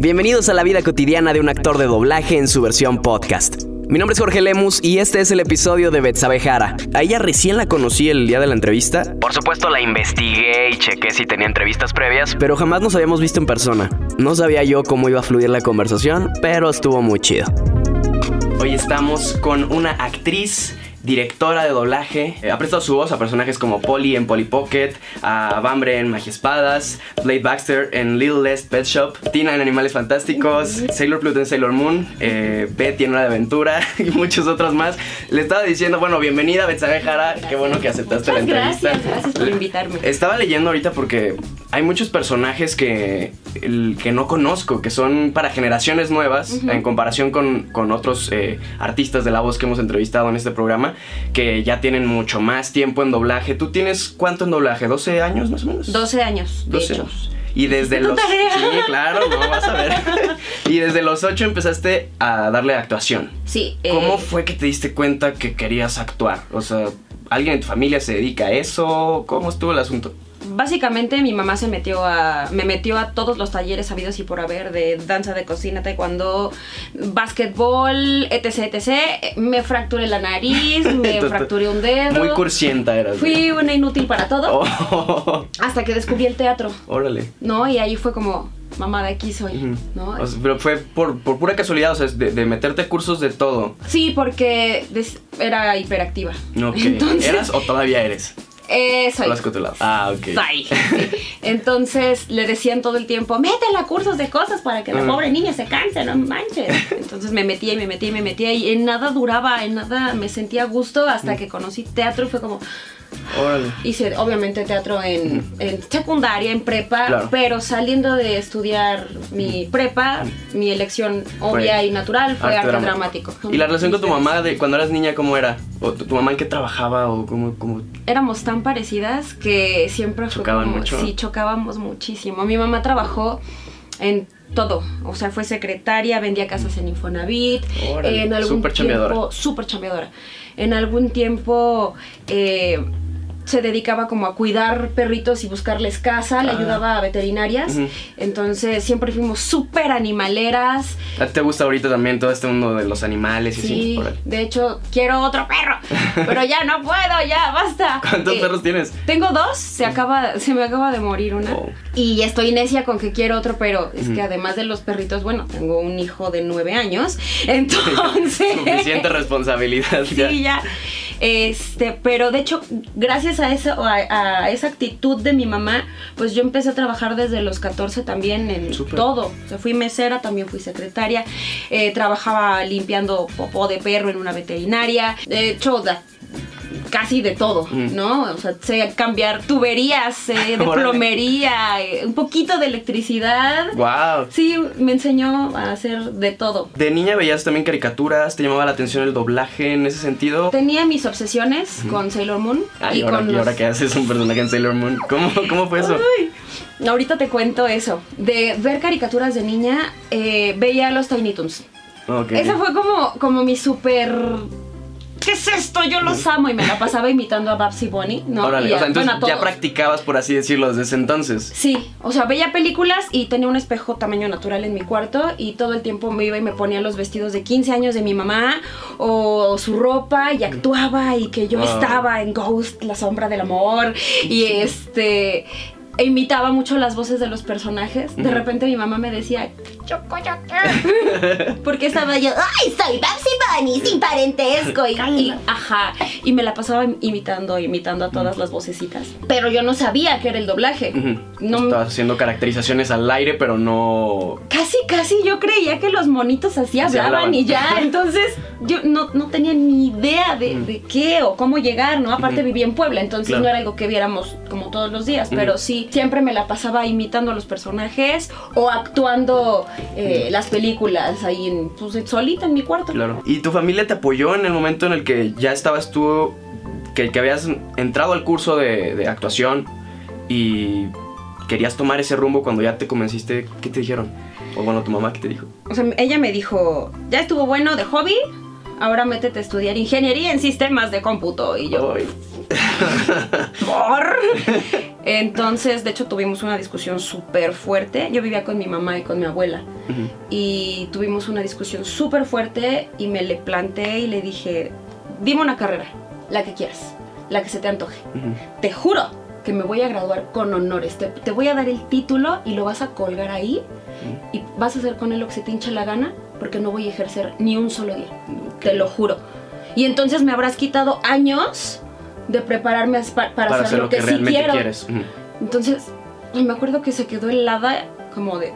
Bienvenidos a la vida cotidiana de un actor de doblaje en su versión podcast. Mi nombre es Jorge Lemus y este es el episodio de Betsabe Jara. A ella recién la conocí el día de la entrevista. Por supuesto la investigué y chequé si tenía entrevistas previas, pero jamás nos habíamos visto en persona. No sabía yo cómo iba a fluir la conversación, pero estuvo muy chido. Hoy estamos con una actriz directora de doblaje. Eh, ha prestado su voz a personajes como Polly en Polly Pocket, a Bambre en Magia Espadas, Blade Baxter en Little Less Pet Shop, Tina en Animales Fantásticos, Sailor Pluto en Sailor Moon, eh, Betty en Una de Aventura y muchos otros más. Le estaba diciendo, bueno, bienvenida Betsabe Jara, qué bueno que aceptaste la entrevista. Gracias, gracias por invitarme. Estaba leyendo ahorita porque hay muchos personajes que, el- que no conozco, que son para generaciones nuevas, en comparación con, con otros eh, artistas de la voz que hemos entrevistado en este programa, que ya tienen mucho más tiempo en doblaje. ¿Tú tienes cuánto en doblaje? ¿12 años más o menos? 12 años, de 12 hecho. años. Y desde los... tarea. Sí, claro, no vas a ver. y desde los 8 empezaste a darle actuación. Sí. eh, ¿Cómo fue que te diste cuenta que querías actuar? O sea, ¿alguien en tu familia se dedica a eso? ¿Cómo estuvo el asunto? Básicamente mi mamá se metió a. me metió a todos los talleres habidos y por haber de danza de cocina, taekwondo, básquetbol, etc, etc. Me fracturé la nariz, me fracturé un dedo. Muy cursienta eras. Fui una inútil para todo. Oh, Hasta que descubrí el teatro, órale. ¿no? Y ahí fue como, mamá, de aquí soy. ¿no? O sea, pero fue por, por pura casualidad, o sea, de, de meterte a cursos de todo. Sí, porque des- era hiperactiva. Ok. Entonces, ¿Eras o todavía eres? Eh, soy. Lado. Ah, ok. Soy. Entonces le decían todo el tiempo, métela a cursos de cosas para que la Ah. pobre niña se canse, no manches. Entonces me metía y me metía y me metía y en nada duraba, en nada me sentía a gusto hasta que conocí teatro y fue como, Órale. hice obviamente teatro en, en secundaria, en prepa, Claro. pero saliendo de estudiar mi prepa, mi elección obvia Fue y natural fue arte arte, dramático. dramático. ¿Y la relación con tu mamá de cuando eras niña cómo era? ¿O tu, tu mamá en qué trabajaba o cómo, cómo... éramos tan parecidas que siempre fue ¿Chocaban como- mucho? Sí, chocábamos muchísimo. Mi mamá trabajó en todo, o sea, fue secretaria, vendía casas en Infonavit, Órale, en algún chambeadora. tiempo, súper chambeadora. En algún tiempo eh, se dedicaba como a cuidar perritos y buscarles casa, le ayudaba a veterinarias. Entonces siempre fuimos súper animaleras. ¿A ti te gusta ahorita también todo este mundo de los animales y así? Sí, Órale. de hecho, quiero otro perro, pero ya no puedo, ya, basta. ¿Cuántos Eh, perros tienes? tengo dos, se acaba, se me acaba de morir una. Oh. Y estoy necia con que quiero otro, pero es que además de los perritos, bueno, tengo un hijo de nueve años. Entonces. Suficiente responsabilidad ya. Sí, ya. Este, pero de hecho, gracias a eso, a, a esa actitud de mi mamá, pues yo empecé a trabajar desde los 14 también en todo. O sea, fui mesera, también fui secretaria, eh, trabajaba limpiando popó de perro en una veterinaria. De hecho, casi de todo, Mm. ¿no? O sea, sé cambiar tuberías, eh, de plomería, eh, un poquito de electricidad. Wow. Sí, me enseñó a hacer de todo. ¿De niña veías también caricaturas? ¿Te llamaba la atención el doblaje en ese sentido? Tenía mis obsesiones con Sailor Moon Ah, y y ahora, con y los- ahora que haces un personaje en Sailor Moon. ¿Cómo, cómo fue eso? Ay, ahorita te cuento eso. De ver caricaturas de niña, eh, veía los Tiny Toons. Ok. Esa fue como, como mi súper... ¿Qué es esto? Yo los amo. Y me la pasaba imitando a Babsy Bonnie, ¿no? Órale, Y a- o sea, entonces bueno, ya practicabas, por así decirlo, desde ese entonces. Sí, o sea, veía películas y tenía un espejo tamaño natural en mi cuarto y todo el tiempo me iba y me ponía los vestidos de 15 años de mi mamá o su ropa y actuaba y que yo Wow. estaba en Ghost, la sombra del amor y este e imitaba mucho las voces de los personajes. De repente mi mamá me decía, porque estaba yo, ay, soy Babsy Bunny sin parentesco y, y- ajá, y me la pasaba imitando, imitando a todas las vocecitas. Pero yo no sabía que era el doblaje. No, Estabas haciendo caracterizaciones al aire, pero no. Casi, casi yo creía que los monitos así hablaban, hablaban. y ya. Entonces yo no, no tenía ni idea de, qué o cómo llegar, ¿no? Aparte vivía en Puebla, entonces Claro. no era algo que viéramos como todos los días, pero sí, siempre me la pasaba imitando a los personajes o actuando eh, las películas ahí en, pues, solita en mi cuarto. Claro. ¿Y tu familia te apoyó en el momento en el que ya estabas tú, que, que habías entrado al curso de, de actuación y querías tomar ese rumbo cuando ya te convenciste? ¿Qué te dijeron? O bueno, tu mamá, ¿qué te dijo? O sea, ella me dijo, ya estuvo bueno de hobby, ahora métete a estudiar ingeniería en sistemas de cómputo. Y yo, Ay, ¿Por? Entonces, de hecho, tuvimos una discusión súper fuerte. Yo vivía con mi mamá y con mi abuela. Y tuvimos una discusión súper fuerte y me le planteé y le dije, dime una carrera, la que quieras, la que se te antoje. Te juro que me voy a graduar con honores. Te, te, voy a dar el título y lo vas a colgar ahí y vas a hacer con él lo que se te hinche la gana porque no voy a ejercer ni un solo día. Te lo juro. Y entonces me habrás quitado años de prepararme para, hacer, lo que, sí quiero. Quieres. Entonces, me acuerdo que se quedó helada como de,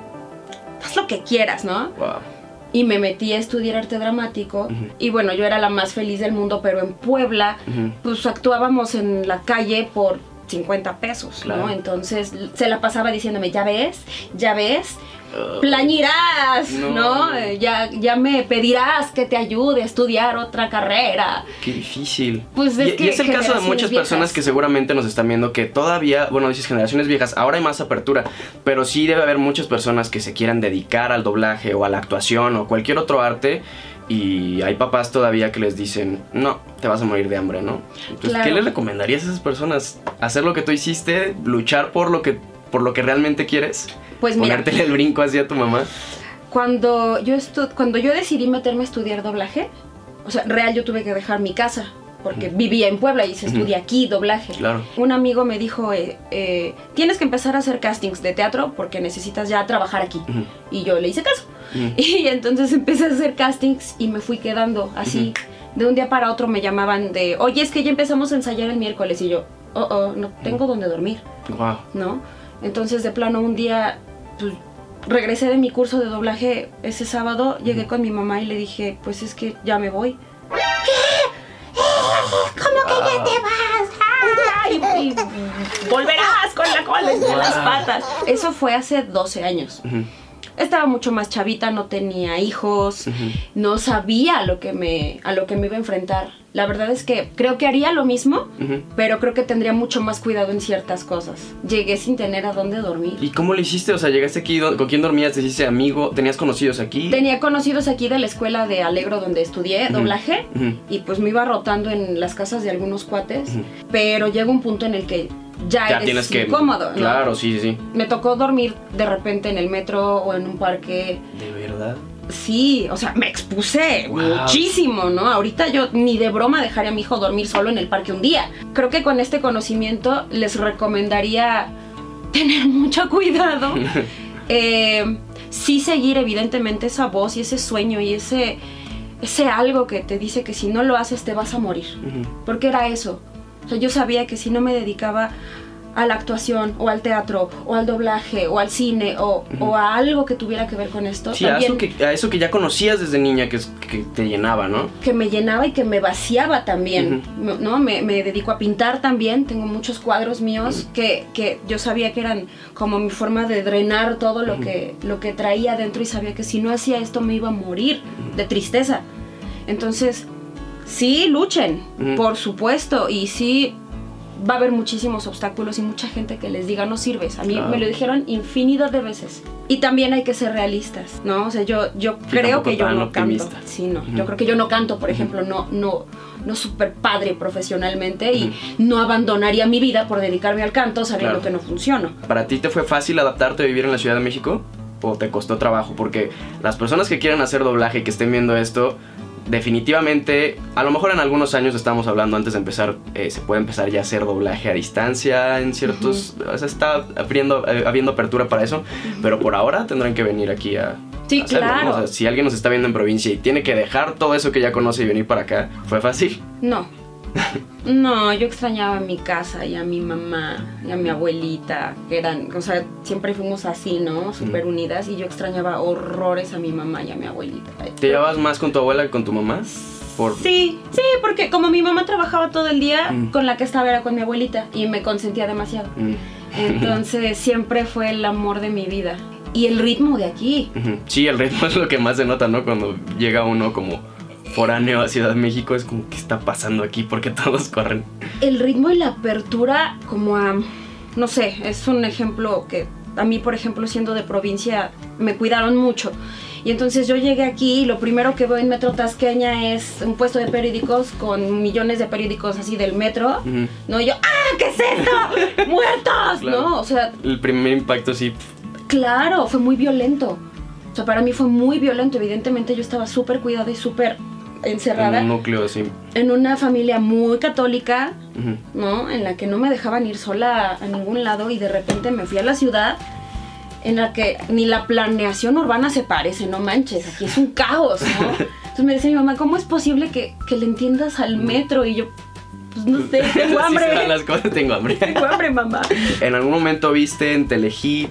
haz lo que quieras, ¿no? Y me metí a estudiar arte dramático. Y bueno, yo era la más feliz del mundo, pero en Puebla, pues actuábamos en la calle por 50 pesos, ¿no? Entonces se la pasaba diciéndome, ya ves, ya ves, plañirás, no. Ya, ya me pedirás que te ayude a estudiar otra carrera. Qué difícil. Pues es y, es el caso de muchas personas que seguramente nos están viendo que todavía, bueno, dices generaciones viejas, ahora hay más apertura, pero sí debe haber muchas personas que se quieran dedicar al doblaje o a la actuación o cualquier otro arte. Y hay papás todavía que les dicen, no, te vas a morir de hambre, ¿no? Entonces, ¿qué le recomendarías a esas personas? ¿Hacer lo que tú hiciste? ¿Luchar por lo que, por lo que realmente quieres? Pues Ponértele el brinco así a tu mamá. Cuando yo, cuando yo decidí meterme a estudiar doblaje, o sea, real yo tuve que dejar mi casa porque vivía en Puebla y se estudia aquí doblaje. Claro. Un amigo me dijo, eh, eh, tienes que empezar a hacer castings de teatro porque necesitas ya trabajar aquí. Y yo le hice caso. Y entonces empecé a hacer castings y me fui quedando así. De un día para otro me llamaban de, oye, es que ya empezamos a ensayar el miércoles. Y yo, oh, oh, no tengo donde dormir. Wow. ¿No? Entonces de plano un día pues, regresé de mi curso de doblaje ese sábado, llegué con mi mamá y le dije, pues es que ya me voy. ¿Qué? ¿Cómo que ya te vas? y, volverás con la cola entre las patas. Eso fue hace 12 años estaba mucho más chavita, no tenía hijos, no sabía a lo, que me, a lo que me iba a enfrentar. La verdad es que creo que haría lo mismo, pero creo que tendría mucho más cuidado en ciertas cosas. Llegué sin tener a dónde dormir. ¿Y cómo lo hiciste? O sea, llegaste aquí, ¿con quién dormías? ¿Te hiciste amigo? ¿Tenías conocidos aquí? Tenía conocidos aquí de la escuela de Alegro donde estudié doblaje y pues me iba rotando en las casas de algunos cuates, pero llega un punto en el que ya, tienes que incómodo. Claro, sí, sí. Me tocó dormir de repente en el metro o en un parque. ¿De verdad? Sí, o sea, me expuse muchísimo, ¿no? Ahorita yo ni de broma dejaría a mi hijo dormir solo en el parque un día. Creo que con este conocimiento les recomendaría tener mucho cuidado. eh, sí seguir evidentemente esa voz y ese sueño y ese, ese algo que te dice que si no lo haces te vas a morir. Porque era eso o sea, yo sabía que si no me dedicaba a la actuación o al teatro o al doblaje o al cine o, a algo que tuviera que ver con esto. Sí, a, eso que, a eso que ya conocías desde niña que, que, te llenaba, ¿no? Que me llenaba y que me vaciaba también, ¿no? Me, me, dedico a pintar también, tengo muchos cuadros míos que, que, yo sabía que eran como mi forma de drenar todo lo, que, lo que traía dentro y sabía que si no hacía esto me iba a morir de tristeza. Entonces Sí, luchen, por supuesto, y sí va a haber muchísimos obstáculos y mucha gente que les diga no sirves. A mí me lo dijeron infinidad de veces. Y también hay que ser realistas, ¿no? O sea, yo, yo creo que yo no canto. Sí, no. Yo creo que yo no canto, por ejemplo, no, no, no súper padre profesionalmente y no abandonaría mi vida por dedicarme al canto sabiendo que no funciono. ¿Para ti te fue fácil adaptarte a vivir en la Ciudad de México? ¿O te costó trabajo? Porque las personas que quieren hacer doblaje y que estén viendo esto, definitivamente, a lo mejor en algunos años estamos hablando antes de empezar, eh, se puede empezar ya a hacer doblaje a distancia en ciertos, o sea, está abriendo, eh, habiendo apertura para eso, pero por ahora tendrán que venir aquí a... Sí, claro. si alguien nos está viendo en provincia y tiene que dejar todo eso que ya conoce y venir para acá, ¿fue fácil? No, no, yo extrañaba a mi casa y a mi mamá y a mi abuelita, que eran, o sea, siempre fuimos así, ¿no? Súper unidas y yo extrañaba horrores a mi mamá y a mi abuelita. ¿Te llevabas más con tu abuela que con tu mamá? Por... Sí, sí, porque como mi mamá trabajaba todo el día, mm. con la que estaba era con mi abuelita y me consentía demasiado. Mm. Entonces siempre fue el amor de mi vida. Y el ritmo de aquí. Sí, el ritmo es lo que más se nota, ¿no? Cuando llega uno como foráneo a Ciudad de México, es como, ¿qué está pasando aquí? Porque todos corren. El ritmo y la apertura, como a, no sé, es un ejemplo que a mí, por ejemplo, siendo de provincia, me cuidaron mucho. Y entonces yo llegué aquí y lo primero que veo en Metro Tasqueña es un puesto de periódicos con millones de periódicos así del metro, ¿no? Y yo, ¡ah, qué es esto! ¡Muertos! ¿No? O sea... El primer impacto sí. Claro, fue muy violento. O sea, para mí fue muy violento. Evidentemente yo estaba súper cuidada y súper encerrada. En un núcleo así. En una familia muy católica, ¿no? En la que no me dejaban ir sola a ningún lado y de repente me fui a la ciudad en la que ni la planeación urbana se parece, no manches, aquí es un caos, ¿no? Entonces me decía mi mamá, ¿cómo es posible que, que le entiendas al metro? Y yo, pues no sé, tengo hambre. las cosas, tengo hambre. tengo hambre, mamá. En algún momento viste en Telehit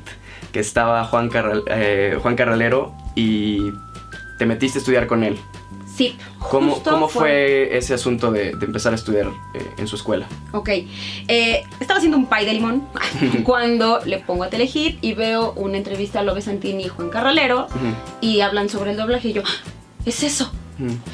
que estaba Juan, Carral, eh, Juan Carralero y te metiste a estudiar con él. Sí. ¿Cómo, ¿cómo fue... ese asunto de, empezar a estudiar eh, en su escuela? Ok. Eh, estaba haciendo un pay de limón cuando le pongo a Telehit y veo una entrevista a Lobe Santini y Juan Carralero y hablan sobre el doblaje y yo, ah, es eso.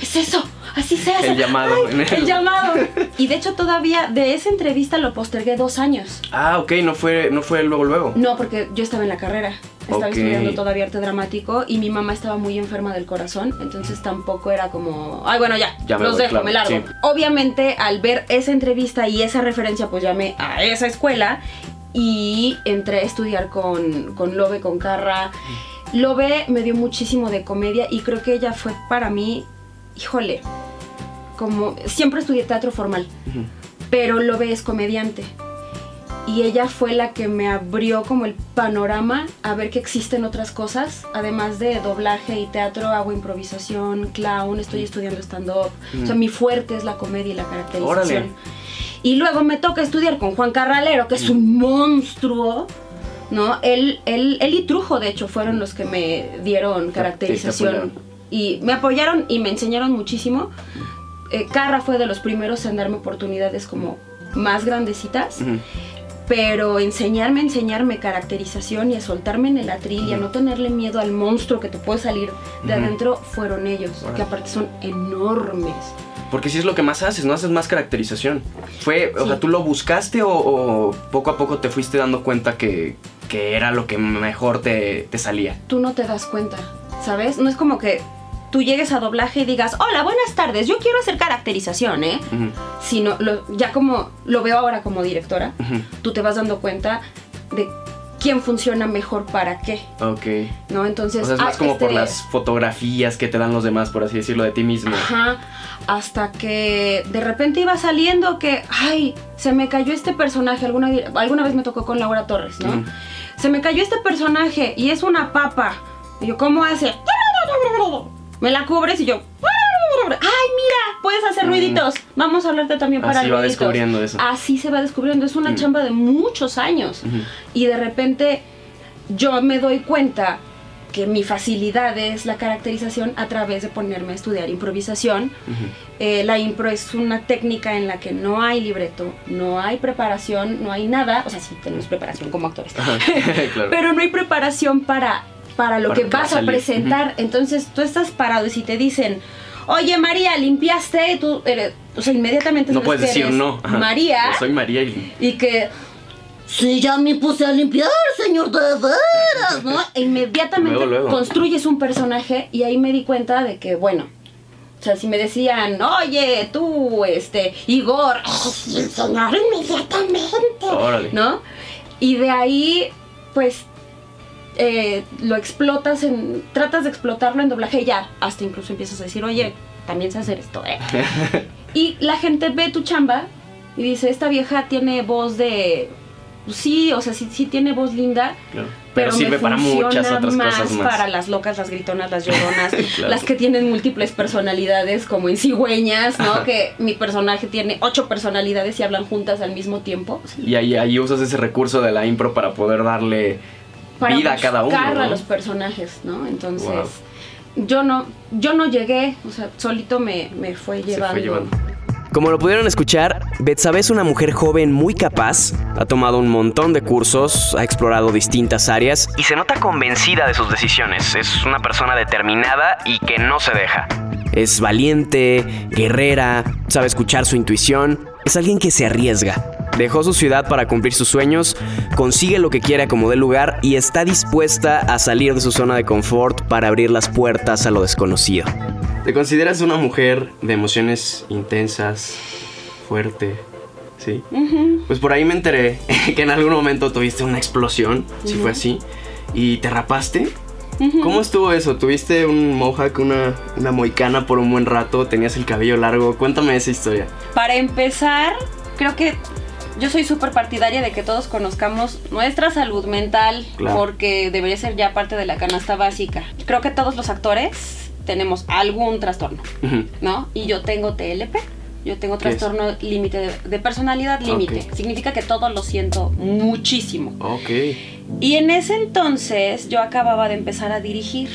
Es eso, así se hace. El llamado. el llamado. Y de hecho todavía de esa entrevista lo postergué dos años. Ah, ok, no fue, no fue luego luego. No, porque yo estaba en la carrera. Estaba estudiando todavía arte dramático y mi mamá estaba muy enferma del corazón, entonces tampoco era como, ay, bueno, ya, los dejo, me largo. Obviamente, al ver esa entrevista y esa referencia, pues llamé a esa escuela y entré a estudiar con, con Lobe, con Carra. Lobe me dio muchísimo de comedia y creo que ella fue para mí, híjole, como siempre estudié teatro formal, pero Lobe es comediante y ella fue la que me abrió como el panorama a ver que existen otras cosas, además de doblaje y teatro, hago improvisación, clown, estoy estudiando stand-up, o sea, mm. mi fuerte es la comedia y la caracterización. Y luego me toca estudiar con Juan Carralero, que es un monstruo, ¿no? Él, él, él y Trujo, de hecho, fueron los que me dieron caracterización. Y me apoyaron y me enseñaron muchísimo. Eh, Carra fue de los primeros en darme oportunidades como más grandecitas pero enseñarme, enseñarme caracterización y a soltarme en el atril y a no tenerle miedo al monstruo que te puede salir de adentro fueron ellos, que aparte son enormes. Porque si es lo que más haces, no haces más caracterización. Fue, o sea, ¿tú lo buscaste o, poco a poco te fuiste dando cuenta que, era lo que mejor te, te salía? Tú no te das cuenta, ¿sabes? No es como que tú llegues a doblaje y digas, hola, buenas tardes, yo quiero hacer caracterización, ¿eh? Sino, ya como lo veo ahora como directora, tú te vas dando cuenta de quién funciona mejor para qué. Ok. ¿No? Entonces. O sea, es más como por este las fotografías que te dan los demás, por así decirlo, de ti mismo. Ajá. Hasta que de repente iba saliendo que, ay, se me cayó este personaje. Alguna, alguna vez me tocó con Laura Torres, ¿no? Se me cayó este personaje y es una papa. Y yo, ¿cómo hace? Me la cubres y yo, ¡ay, mira! Puedes hacer mm. ruiditos. Vamos a hablarte también para Así va descubriendo eso. Así se va descubriendo. Es una mm. chamba de muchos años. Y de repente yo me doy cuenta que mi facilidad es la caracterización a través de ponerme a estudiar improvisación. Eh, la impro es una técnica en la que no hay libreto, no hay preparación, no hay nada. O sea, sí tenemos preparación como actores, pero no hay preparación para para lo que vas a presentar. Entonces tú estás parado y si te dicen, oye María, limpiaste, tú eres, o sea, inmediatamente no puedes decir no. María. soy María y... y que Sí, ya me puse a limpiar, señor de veras, ¿no? E inmediatamente construyes un personaje y ahí me di cuenta de que, bueno, o sea, si me decían, oye, tú, este, Igor, enseñar inmediatamente, ¿no? Y de ahí, pues eh, lo explotas en. tratas de explotarlo en doblaje y ya. Hasta incluso empiezas a decir, oye, también sé hacer esto, ¿eh? y la gente ve tu chamba y dice, esta vieja tiene voz de. Sí, o sea, sí, sí tiene voz linda. Pero, sirve para muchas otras cosas más. Para las locas, las gritonas, las lloronas, las que tienen múltiples personalidades, como en cigüeñas, ¿no? que mi personaje tiene ocho personalidades y hablan juntas al mismo tiempo. Y ahí, ahí usas ese recurso de la impro para poder darle para vida a cada uno. a los personajes, ¿no? Entonces, yo no, yo no llegué, o sea, solito me, me fue llevando. Como lo pudieron escuchar, Betsabe es una mujer joven muy capaz, ha tomado un montón de cursos, ha explorado distintas áreas y se nota convencida de sus decisiones. Es una persona determinada y que no se deja. Es valiente, guerrera, sabe escuchar su intuición, es alguien que se arriesga. Dejó su ciudad para cumplir sus sueños, consigue lo que quiere como del lugar y está dispuesta a salir de su zona de confort para abrir las puertas a lo desconocido. ¿Te consideras una mujer de emociones intensas, fuerte? Sí. Pues por ahí me enteré que en algún momento tuviste una explosión, si fue así, y te rapaste. ¿Cómo estuvo eso? ¿Tuviste un mohawk, una, una moicana por un buen rato? ¿Tenías el cabello largo? Cuéntame esa historia. Para empezar, creo que yo soy súper partidaria de que todos conozcamos nuestra salud mental porque debería ser ya parte de la canasta básica. Creo que todos los actores tenemos algún trastorno, ¿no? Y yo tengo TLP. Yo tengo trastorno límite de, personalidad límite. Significa que todo lo siento muchísimo. Ok. Y en ese entonces yo acababa de empezar a dirigir.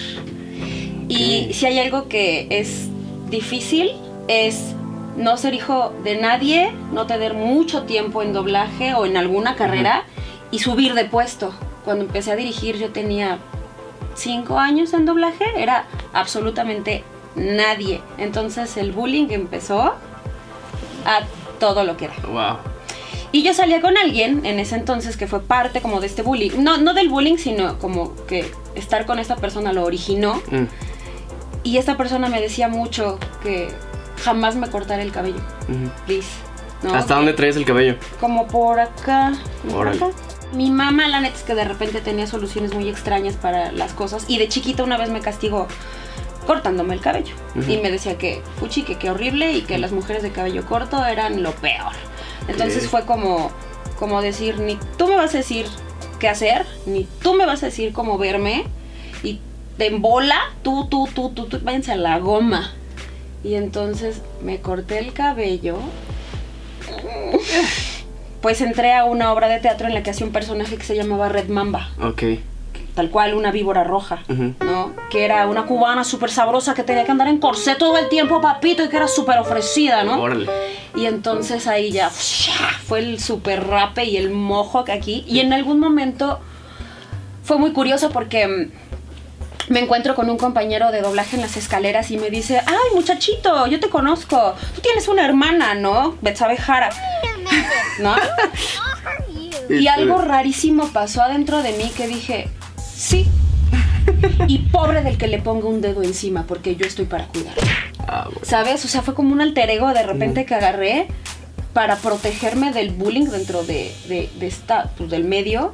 Y si hay algo que es difícil es no ser hijo de nadie, no tener mucho tiempo en doblaje o en alguna carrera y subir de puesto. Cuando empecé a dirigir yo tenía cinco años en doblaje, era absolutamente nadie. Entonces el bullying empezó a todo lo que era. Wow. Y yo salía con alguien en ese entonces que fue parte como de este bullying. No, no del bullying, sino como que estar con esta persona lo originó. Mm. Y esta persona me decía mucho que jamás me cortaré el cabello. Please. ¿Hasta dónde traes el cabello? Como por acá. Por acá. Mi mamá, la neta es que de repente tenía soluciones muy extrañas para las cosas. Y de chiquita una vez me castigó cortándome el cabello. Y me decía que, fuchi, que qué horrible y que las mujeres de cabello corto eran lo peor. Entonces fue como, como decir, ni tú me vas a decir qué hacer, ni tú me vas a decir cómo verme. Y te embola, tú, tú, tú, tú, tú, váyanse a la goma. Y entonces me corté el cabello. Pues entré a una obra de teatro en la que hacía un personaje que se llamaba Red Mamba. Ok tal cual una víbora roja, ¿no? Que era una cubana súper sabrosa que tenía que andar en corsé todo el tiempo, papito, y que era súper ofrecida, ¿no? Y entonces ahí ya fue el súper rape y el mojo aquí. Y en algún momento fue muy curioso porque me encuentro con un compañero de doblaje en las escaleras y me dice, ay muchachito, yo te conozco, tú tienes una hermana, ¿no? Betsabe Jara. ¿No? y algo rarísimo pasó adentro de mí que dije, Sí. y pobre del que le ponga un dedo encima, porque yo estoy para cuidar. Ah, ¿Sabes? O sea, fue como un alter ego de repente que agarré para protegerme del bullying dentro de, esta, pues, del medio.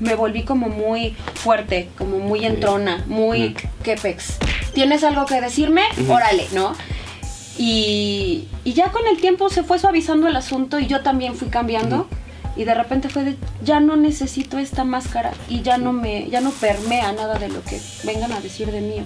Me volví como muy fuerte, como muy entrona, muy quepex. ¿Tienes algo que decirme? Órale, ¿no? Y, y, ya con el tiempo se fue suavizando el asunto y yo también fui cambiando. Y de repente fue de ya no necesito esta máscara y ya no me ya no permea nada de lo que vengan a decir de mí.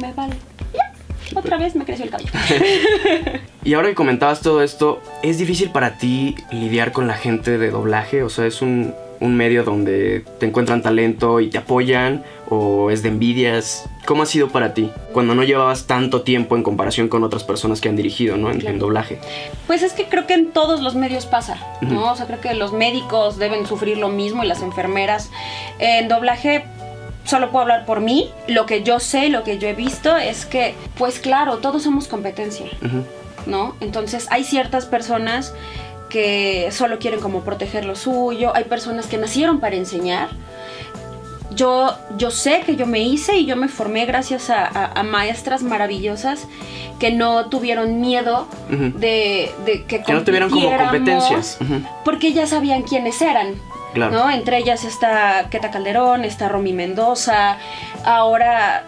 Me vale. Ya, otra vez me creció el cabello y ahora que comentabas todo esto es difícil para ti lidiar con la gente de doblaje o sea es un un medio donde te encuentran talento y te apoyan o es de envidias? ¿Cómo ha sido para ti cuando no llevabas tanto tiempo en comparación con otras personas que han dirigido, ¿no? En, doblaje. Pues es que creo que en todos los medios pasa, ¿no? O sea, creo que los médicos deben sufrir lo mismo y las enfermeras. En doblaje solo puedo hablar por mí. Lo que yo sé, lo que yo he visto es que, pues claro, todos somos competencia, ¿no? Entonces hay ciertas personas que solo quieren como proteger lo suyo, hay personas que nacieron para enseñar. Yo, yo sé que yo me hice y yo me formé gracias a, maestras maravillosas que no tuvieron miedo de, que, que no tuvieron como competencias. Porque ya sabían quiénes eran. ¿No? Entre ellas está Queta Calderón, está Romy Mendoza, ahora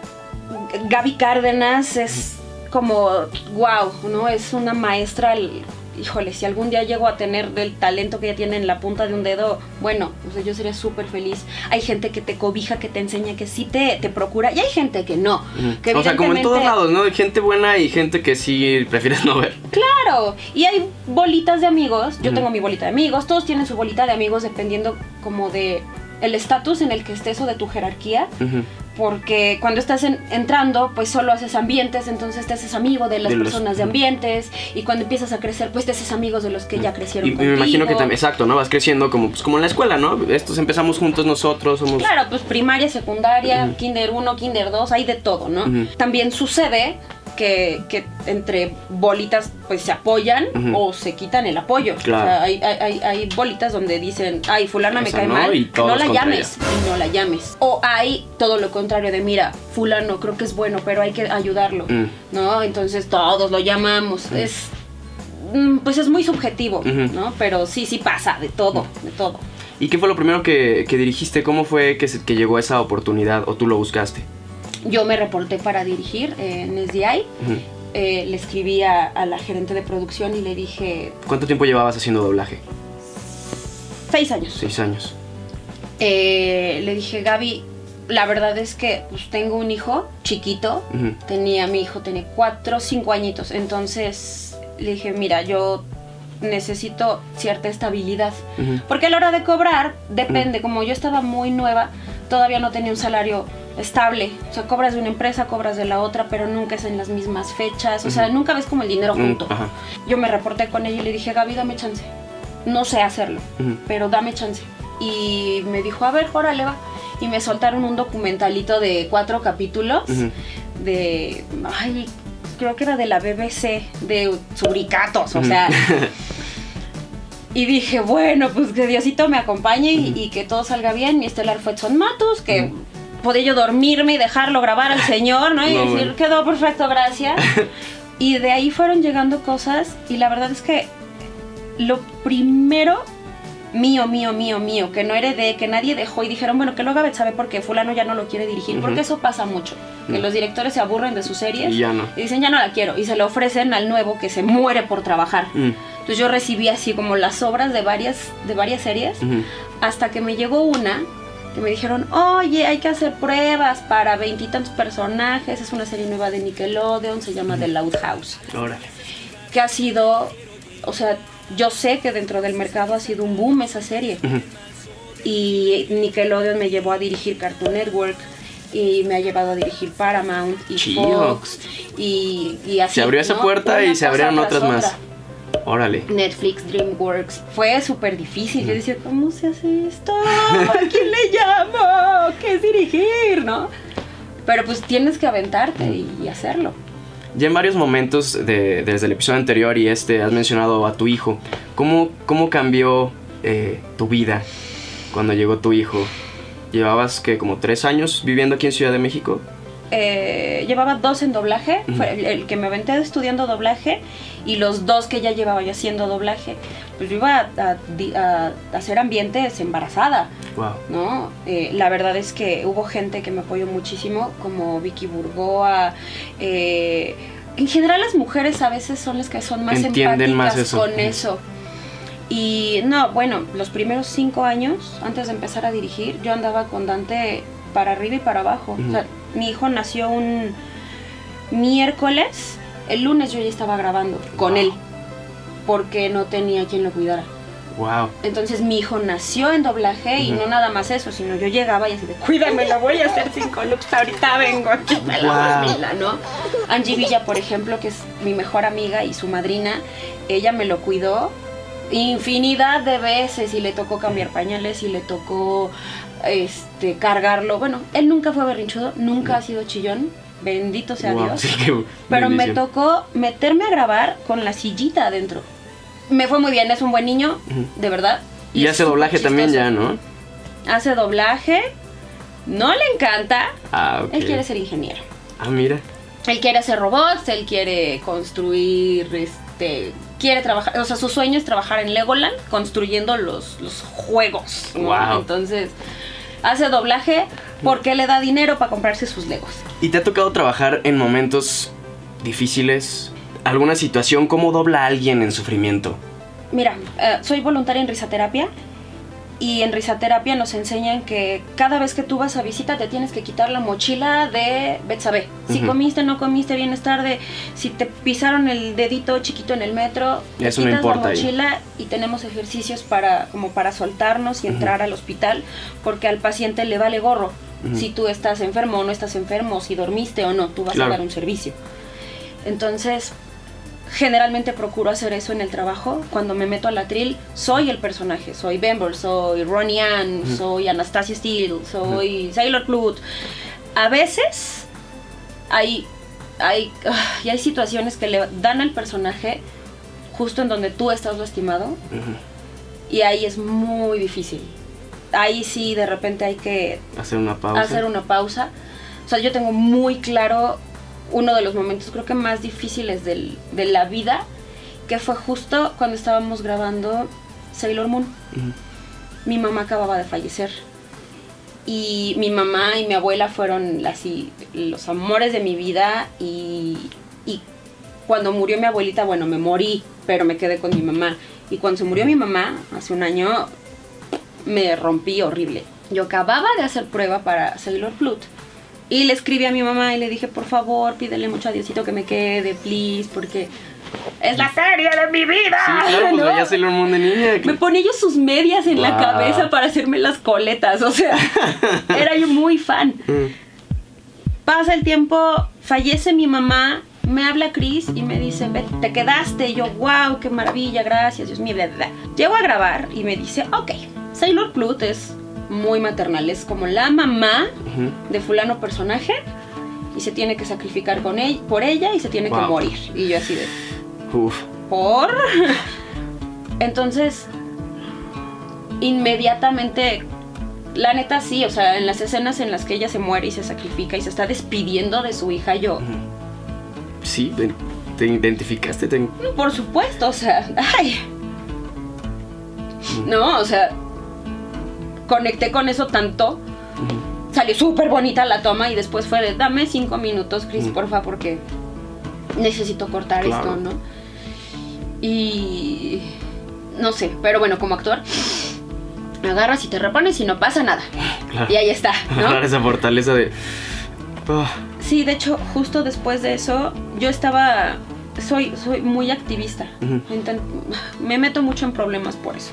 Gaby Cárdenas es como wow, ¿no? Es una maestra híjole, si algún día llego a tener del talento que ella tiene en la punta de un dedo, bueno, pues yo sería súper feliz. Hay gente que te cobija, que te enseña, que sí te, te procura, y hay gente que no. o sea, como en todos lados, ¿no? Hay gente buena y gente que sí prefieres no ver. Claro, y hay bolitas de amigos, yo tengo mi bolita de amigos, todos tienen su bolita de amigos dependiendo como de el estatus en el que estés o de tu jerarquía porque cuando estás entrando, pues solo haces ambientes, entonces te haces amigo de las personas de ambientes, y cuando empiezas a crecer, pues te haces amigos de los que ya crecieron. Y, me imagino que también, exacto, ¿no? Vas creciendo como, pues, como en la escuela, ¿no? Estos empezamos juntos nosotros, somos... Claro, pues primaria, secundaria, kinder 1, kinder 2, hay de todo, ¿no? También sucede que, que entre bolitas pues se apoyan o se quitan el apoyo. Claro. O sea, hay, hay- hay- hay bolitas donde dicen, ay, fulana me cae no, mal, y no la llames, y no la llames. O hay todo lo contrario de, mira, fulano creo que es bueno, pero hay que ayudarlo, Mm. ¿no? Entonces todos lo llamamos. Es, mm, pues es muy subjetivo. ¿no? Pero sí, sí pasa, de todo, de todo. ¿Y qué fue lo primero que, que dirigiste? ¿Cómo fue que, se- que llegó esa oportunidad o tú lo buscaste? Yo me reporté para dirigir eh, en SDI. Eh, le escribí a, a la gerente de producción y le dije, ¿Cuánto tiempo llevabas haciendo doblaje? seis años. Seis años. Eh, le dije, Gaby, la verdad es que pues, tengo un hijo chiquito. Tenía, mi hijo tenía cuatro, cinco añitos. Entonces le dije, mira, yo necesito cierta estabilidad. Porque a la hora de cobrar, depende. Como yo estaba muy nueva, todavía no tenía un salario estable. O sea, cobras de una empresa, cobras de la otra, pero nunca es en las mismas fechas. O sea, nunca ves como el dinero Mm, junto. Yo me reporté con ella y le dije, Gaby, dame chance. No sé hacerlo, pero dame chance. Y me dijo, a ver, órale, va. Y me soltaron un documentalito de cuatro capítulos de, ay, creo que era de la BBC, de suricatos, o sea. y dije, bueno, pues que Diosito me acompañe y, y que todo salga bien. Mi estelar fue Edson Matos, que. Podía yo dormirme y dejarlo grabar al señor, ¿no? Y No, decir, quedó perfecto, gracias. y de ahí fueron llegando cosas y la verdad es que lo primero mío, mío, mío, mío, que no heredé, que nadie dejó y dijeron, bueno, que lo haga Betsabe porque fulano ya no lo quiere dirigir, porque eso pasa mucho, que los directores se aburren de sus series Y ya no. y dicen, ya no la quiero, y se le ofrecen al nuevo que se muere por trabajar. Entonces yo recibí así como las obras de varias, de varias series, hasta que me llegó una que me dijeron, oye, hay que hacer pruebas para veintitantos personajes, es una serie nueva de Nickelodeon, se llama The Loud House Órale. que ha sido, o sea, yo sé que dentro del mercado ha sido un boom esa serie. Y Nickelodeon me llevó a dirigir Cartoon Network y me ha llevado a dirigir Paramount y. Fox y, y así. Se abrió esa ¿no? puerta y se abrieron tras otras más. Órale. Netflix, DreamWorks, fue súper difícil. Yo decía, ¿cómo se hace esto? ¿A quién le llamo? ¿Qué es dirigir? ¿No? Pero pues tienes que aventarte y, y hacerlo. Ya en varios momentos de- desde el episodio anterior y este has mencionado a tu hijo. ¿Cómo, cómo cambió eh, tu vida cuando llegó tu hijo? ¿Llevabas que como tres años viviendo aquí en Ciudad de México? Eh, llevaba dos en doblaje, fue el, el que me aventé estudiando doblaje y los dos que ya llevaba yo haciendo doblaje, pues yo iba a, a di- a hacer ambientes embarazada, Wow. ¿no? Eh, la verdad es que hubo gente que me apoyó muchísimo, como Vicky Burgoa, eh, en general las mujeres a veces son las que son más Entienden empáticas más eso. con eso. Y no, bueno, los primeros cinco años, antes de empezar a dirigir, yo andaba con Dante para arriba y para abajo. Ujú. O sea, mi hijo nació un miércoles, el lunes yo ya estaba grabando con Wow. él, porque no tenía quien lo cuidara. Wow. Entonces mi hijo nació en doblaje y no nada más eso, sino yo llegaba y así de, cuídame, lo voy a hacer cinco looks, ahorita vengo, aquí está la Wow. mamila", ¿no? Angie Villa, por ejemplo, que es mi mejor amiga y su madrina, ella me lo cuidó infinidad de veces y le tocó cambiar pañales y le tocó este cargarlo. Bueno, él nunca fue berrinchudo, nunca ha sido chillón, bendito sea Wow, Dios. sí, Pero me tocó meterme a grabar con la sillita adentro. Me fue muy bien, es un buen niño, de verdad. Y hace doblaje también ya, ¿no? Hace doblaje, no le encanta, Ah, ok. él quiere ser ingeniero. Ah, mira. Él quiere hacer robots, él quiere construir, este, quiere trabajar, o sea, su sueño es trabajar en Legoland construyendo los, los juegos. ¿no? Wow. Entonces, hace doblaje porque le da dinero para comprarse sus Legos. ¿Y te ha tocado trabajar en momentos difíciles? ¿Alguna situación? ¿Cómo dobla a alguien en sufrimiento? Mira, eh, soy voluntaria en risaterapia y en risaterapia nos enseñan que cada vez que tú vas a visita te tienes que quitar la mochila de Betsabe. Si Ujú. comiste, no comiste, vienes tarde, si te pisaron el dedito chiquito en el metro, Eso quitas la ahí. mochila y tenemos ejercicios para como para soltarnos y entrar al hospital porque al paciente le vale gorro. Si tú estás enfermo o no estás enfermo, si dormiste o no, tú vas Claro. a dar un servicio. Entonces, generalmente procuro hacer eso en el trabajo. Cuando me meto al atril, soy el personaje. Soy Bember, soy Ronnie Ann, Ujú. soy Anastasia Steele, soy Sailor Pluto. A veces hay hay, y hay situaciones que le dan al personaje justo en donde tú estás lastimado. Y ahí es muy difícil. Ahí sí, de repente hay que hacer una pausa. Hacer una pausa. O sea, yo tengo muy claro uno de los momentos creo que más difíciles del, de la vida, que fue justo cuando estábamos grabando Sailor Moon. Mi mamá acababa de fallecer. Y mi mamá y mi abuela fueron así los amores de mi vida y, y cuando murió mi abuelita, bueno, me morí, pero me quedé con mi mamá. Y cuando se murió mi mamá, hace un año, me rompí horrible. Yo acababa de hacer prueba para Sailor Flute. Y le escribí a mi mamá y le dije, por favor, pídele mucho a Diosito que me quede, please, porque es la serie de mi vida. Sí, claro, pues ¿no? Sailor Moon de niña. Me ponía yo sus medias en la cabeza para hacerme las coletas, o sea, era yo muy fan. Mm. Pasa el tiempo, fallece mi mamá, me habla Chris y me dice, te quedaste. Y yo, wow, qué maravilla, gracias, Dios mío. Bla, Llego a grabar y me dice, ok, Sailor Plut es muy maternal, es como la mamá de fulano personaje y se tiene que sacrificar con él, por ella y se tiene que morir. Y yo así de... Uf. ¿Por? Entonces, inmediatamente, la neta sí, o sea, en las escenas en las que ella se muere y se sacrifica y se está despidiendo de su hija, yo sí, te, identificaste. Por supuesto, o sea, ay. No, o sea, conecté con eso tanto. Salió súper bonita la toma y después fue de, dame cinco minutos, Chris, porfa, porque necesito cortar esto, ¿no? Y... No sé, pero bueno, como actor, agarras y te repones y no pasa nada. Y ahí está, ¿no? esa fortaleza de... Ah. Sí, de hecho, justo después de eso, yo estaba. Soy, soy muy activista. me meto mucho en problemas por eso.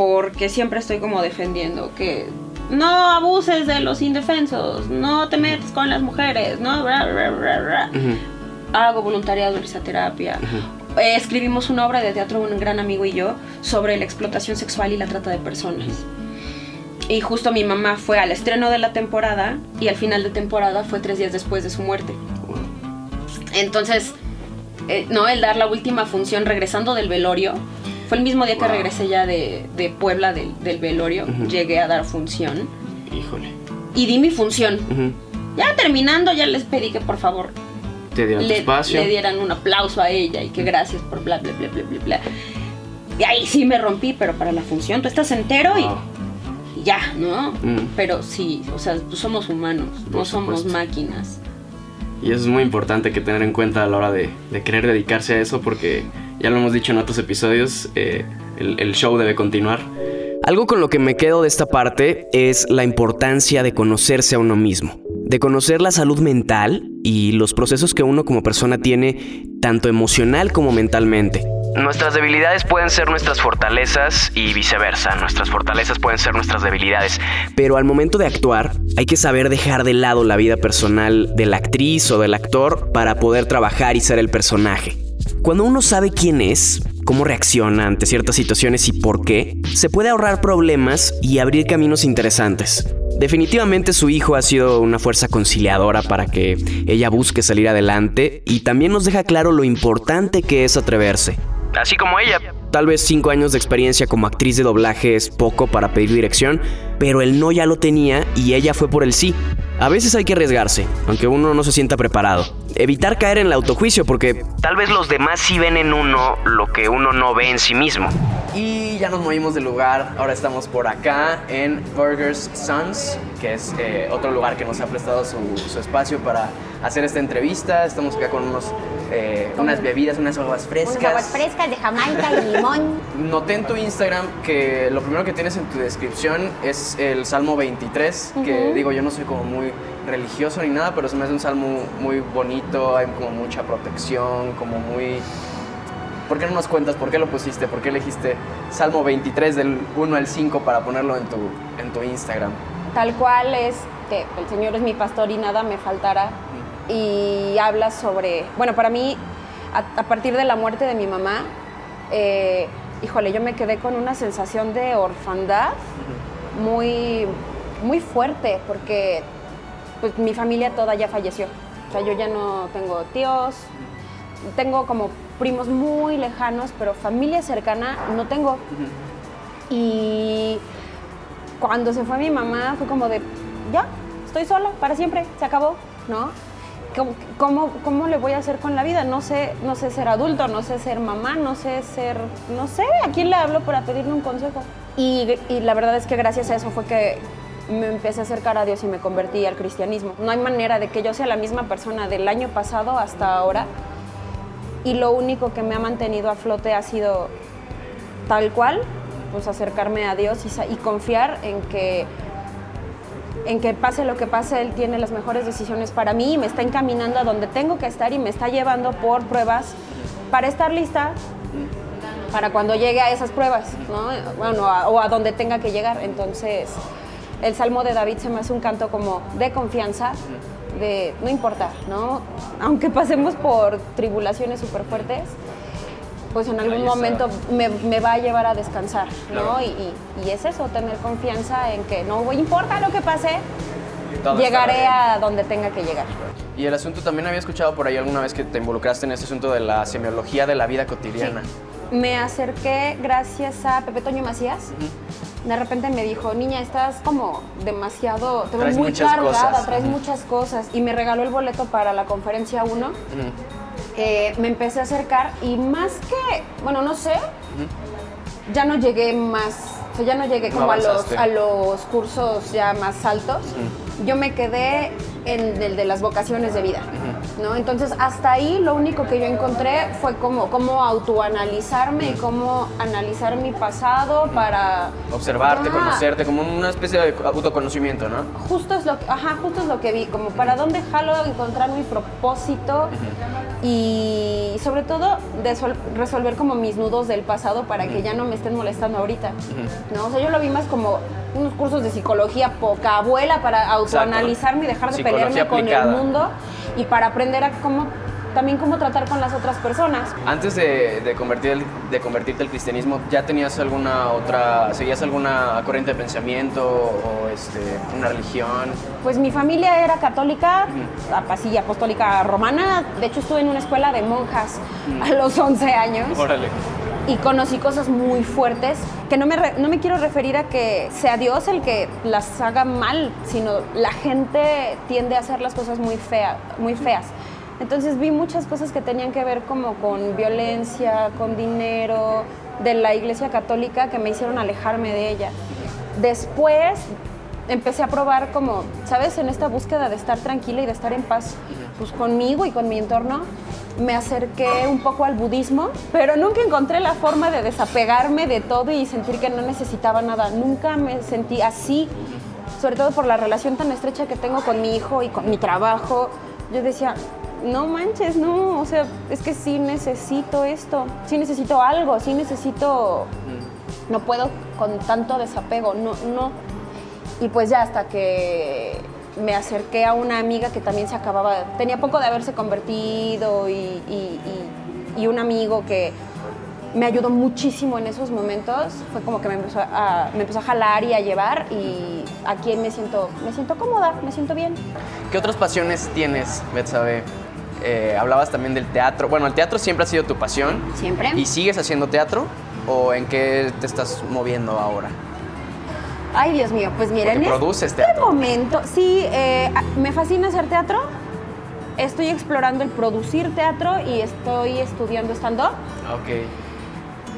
Porque siempre estoy como defendiendo que no abuses de los indefensos, no te metes con las mujeres, no. Hago voluntariado en esa terapia. Eh, escribimos una obra de teatro, un gran amigo y yo, sobre la explotación sexual y la trata de personas. Y justo mi mamá fue al estreno de la temporada y al final de temporada fue tres días después de su muerte. Entonces, eh, no, el dar la última función regresando del velorio, fue el mismo día que regresé ya de, Puebla del, velorio, llegué a dar función. Híjole. Y di mi función. Ya terminando, ya les pedí que por favor Te dieran le, espacio. le dieran un aplauso a ella y que gracias por bla, bla, bla, bla, bla, bla. Y ahí sí me rompí, pero para la función tú estás entero y ya, ¿no? Mm. Pero sí, o sea, pues somos humanos, no somos máquinas. Y eso es muy importante que tener en cuenta a la hora de, querer dedicarse a eso porque ya lo hemos dicho en otros episodios, eh, el, el show debe continuar. Algo con lo que me quedo de esta parte es la importancia de conocerse a uno mismo, de conocer la salud mental y los procesos que uno como persona tiene, tanto emocional como mentalmente. Nuestras debilidades pueden ser nuestras fortalezas y viceversa. Nuestras fortalezas pueden ser nuestras debilidades. Pero al momento de actuar, hay que saber dejar de lado la vida personal de la actriz o del actor para poder trabajar y ser el personaje. Cuando uno sabe quién es, cómo reacciona ante ciertas situaciones y por qué, se puede ahorrar problemas y abrir caminos interesantes. Definitivamente su hijo ha sido una fuerza conciliadora para que ella busque salir adelante y también nos deja claro lo importante que es atreverse así como ella. Tal vez cinco años de experiencia como actriz de doblaje es poco para pedir dirección, pero el no ya lo tenía y ella fue por el sí. A veces hay que arriesgarse, aunque uno no se sienta preparado. Evitar caer en el autojuicio porque tal vez los demás sí ven en uno lo que uno no ve en sí mismo. Y ya nos movimos del lugar, ahora estamos por acá en Burgers Sons, que es eh, otro lugar que nos ha prestado su, su espacio para hacer esta entrevista. Estamos acá con unos eh, unas bebidas, unas aguas frescas. Unas aguas frescas de Jamaica y limón. Noté en tu Instagram que lo primero que tienes en tu descripción es el Salmo 23, que digo, yo no soy como muy religioso ni nada, pero se me hace un salmo muy bonito, hay como mucha protección, como muy... ¿Por qué no nos cuentas por qué lo pusiste? ¿Por qué elegiste Salmo 23 del 1 al 5 para ponerlo en tu, en tu Instagram? Tal cual es que el Señor es mi pastor y nada me faltará y habla sobre, bueno, para mí, a, partir de la muerte de mi mamá, eh, híjole, yo me quedé con una sensación de orfandad muy, muy fuerte, porque pues, mi familia toda ya falleció. O sea, yo ya no tengo tíos, tengo como primos muy lejanos, pero familia cercana no tengo. Y cuando se fue mi mamá fue como de, ya, estoy sola para siempre, se acabó, ¿no? ¿Cómo, cómo, le voy a hacer con la vida? No sé, no sé ser adulto, no sé ser mamá, no sé ser, no sé, ¿a quién le hablo para pedirle un consejo? Y, y la verdad es que gracias a eso fue que me empecé a acercar a Dios y me convertí al cristianismo. No hay manera de que yo sea la misma persona del año pasado hasta ahora. Y lo único que me ha mantenido a flote ha sido tal cual, pues acercarme a Dios y, y confiar en que en que pase lo que pase, Él tiene las mejores decisiones para mí y me está encaminando a donde tengo que estar y me está llevando por pruebas para estar lista para cuando llegue a esas pruebas, ¿no? Bueno, a- o a donde tenga que llegar. Entonces, el Salmo de David se me hace un canto como de confianza, de no importa, ¿no? Aunque pasemos por tribulaciones súper fuertes, pues en algún momento me, me va a llevar a descansar, ¿no? Y, y- y es eso, tener confianza en que no importa lo que pase, Todo llegaré a donde tenga que llegar. Y el asunto también había escuchado por ahí alguna vez que te involucraste en este asunto de la semiología de la vida cotidiana. Me acerqué gracias a Pepe Toño Macías. De repente me dijo, niña, estás como demasiado, te ves muy cargada, cosas". traes muchas cosas. Y me regaló el boleto para la conferencia 1. Ujú. Eh, me empecé a acercar y más que, bueno, no sé, ya no llegué más, o sea, ya no llegué No como a los, a los cursos ya más altos. Yo me quedé en el de las vocaciones de vida, ¿no? Entonces, hasta ahí lo único que yo encontré fue como cómo autoanalizarme y cómo analizar mi pasado para... Observarte, conocerte, como una especie de autoconocimiento, ¿no? Justo es lo que, ajá, justo es lo que vi, como para dónde jalo encontrar mi propósito y sobre todo resolver como mis nudos del pasado para que ya no me estén molestando ahorita. ¿no? O sea, yo lo vi más como unos cursos de psicología poca abuela para autoanalizarme y dejar de Psicología pelearme con el mundo y para aprender a cómo también cómo tratar con las otras personas. Antes de, de convertir, de convertirte al cristianismo, ¿ya tenías alguna otra, seguías alguna corriente de pensamiento o este, una religión? Pues mi familia era católica, así apostólica romana. De hecho, estuve en una escuela de monjas a los 11 años Órale. y conocí cosas muy fuertes que no me, re- no me quiero referir a que sea Dios el que las haga mal, sino la gente tiende a hacer las cosas muy, fea, muy feas. Entonces vi muchas cosas que tenían que ver como con violencia, con dinero, de la iglesia católica que me hicieron alejarme de ella. Después empecé a probar como, ¿sabes? En esta búsqueda de estar tranquila y de estar en paz pues, conmigo y con mi entorno, me acerqué un poco al budismo, pero nunca encontré la forma de desapegarme de todo y sentir que no necesitaba nada. Nunca me sentí así, sobre todo por la relación tan estrecha que tengo con mi hijo y con mi trabajo. Yo decía, no manches, no, o sea, es que sí necesito esto, sí necesito algo, sí necesito no puedo con tanto desapego, no, no. Y pues ya hasta que me acerqué a una amiga que también se acababa, tenía poco de haberse convertido y, y- y- y un amigo que me ayudó muchísimo en esos momentos, fue como que me empezó a, me empezó a jalar y a llevar y aquí me siento, me siento cómoda, me siento bien. ¿Qué otras pasiones tienes, Betsabe? Eh, hablabas también del teatro. Bueno, el teatro siempre ha sido tu pasión. Siempre. ¿Y sigues haciendo teatro? ¿O en qué te estás moviendo ahora? Ay, Dios mío, pues miren, Porque en produces este teatro. momento, sí, eh, me fascina hacer teatro. Estoy explorando el producir teatro y estoy estudiando stand-up, Ok.